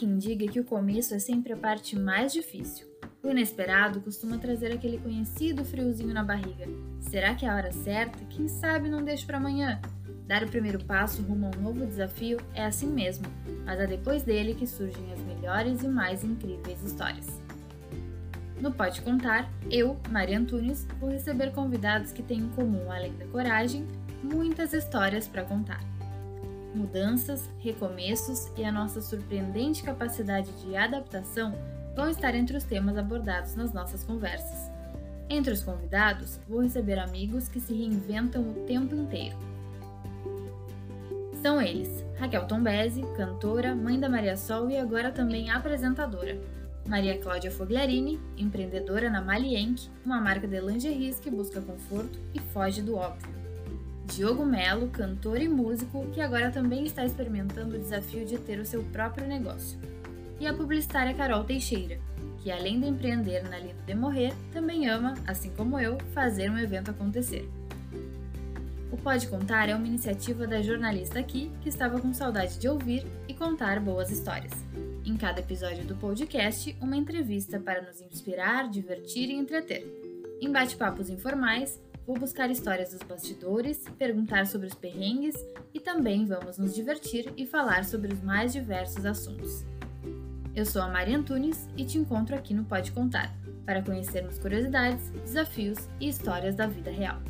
quem diga que o começo é sempre a parte mais difícil. O inesperado costuma trazer aquele conhecido friozinho na barriga. Será que é a hora certa? Quem sabe não deixo para amanhã? Dar o primeiro passo rumo a um novo desafio é assim mesmo, mas é depois dele que surgem as melhores e mais incríveis histórias. No Pode Contar, eu, Maria Antunes, vou receber convidados que têm em comum, além da coragem, muitas histórias para contar. Mudanças, recomeços e a nossa surpreendente capacidade de adaptação vão estar entre os temas abordados nas nossas conversas. Entre os convidados, vou receber amigos que se reinventam o tempo inteiro. São eles: Raquel Tombesi, cantora, mãe da Maria Sol e agora também apresentadora. Maria Cláudia Fogliarini, empreendedora na Malienk, uma marca de lingeries que busca conforto e foge do óbvio. Diogo Melo, cantor e músico, que agora também está experimentando o desafio de ter o seu próprio negócio. E a publicitária Carol Teixeira, que além de empreender na linha de morrer, também ama, assim como eu, fazer um evento acontecer. O Pode Contar é uma iniciativa da jornalista aqui que estava com saudade de ouvir e contar boas histórias. Em cada episódio do podcast, uma entrevista para nos inspirar, divertir e entreter. Em bate-papos informais, Vou buscar histórias dos bastidores, perguntar sobre os perrengues e também vamos nos divertir e falar sobre os mais diversos assuntos. Eu sou a Maria Antunes e te encontro aqui no Pode Contar, para conhecermos curiosidades, desafios e histórias da vida real.